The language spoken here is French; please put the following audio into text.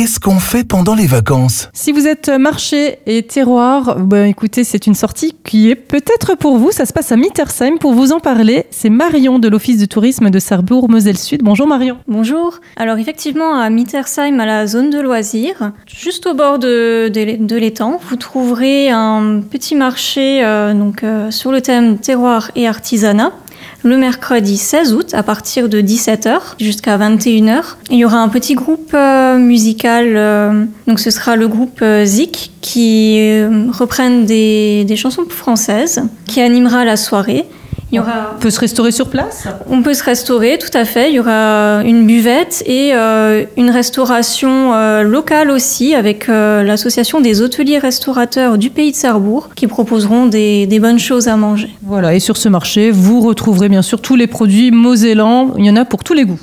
qu'est-ce qu'on fait pendant les vacances? Si vous êtes marché et terroir, ben écoutez, c'est une sortie qui est peut-être pour vous. Ça se passe à Mittersheim. Pour vous en parler, c'est Marion de l'Office de tourisme de Sarrebourg-Moselle-Sud. Bonjour Marion. Bonjour. Alors effectivement, à Mittersheim, à la zone de loisirs, juste au bord de, de, de l'étang, vous trouverez un petit marché euh, donc, euh, sur le thème terroir et artisanat le mercredi 16 août à partir de 17h jusqu'à 21h. Il y aura un petit groupe euh, musical, euh, donc ce sera le groupe euh, Zik qui euh, reprenne des, des chansons françaises, qui animera la soirée. Il y aura... On peut se restaurer sur place? On peut se restaurer, tout à fait. Il y aura une buvette et euh, une restauration euh, locale aussi avec euh, l'association des hôteliers restaurateurs du pays de Sarrebourg qui proposeront des, des bonnes choses à manger. Voilà, et sur ce marché, vous retrouverez bien sûr tous les produits mosellans. Il y en a pour tous les goûts.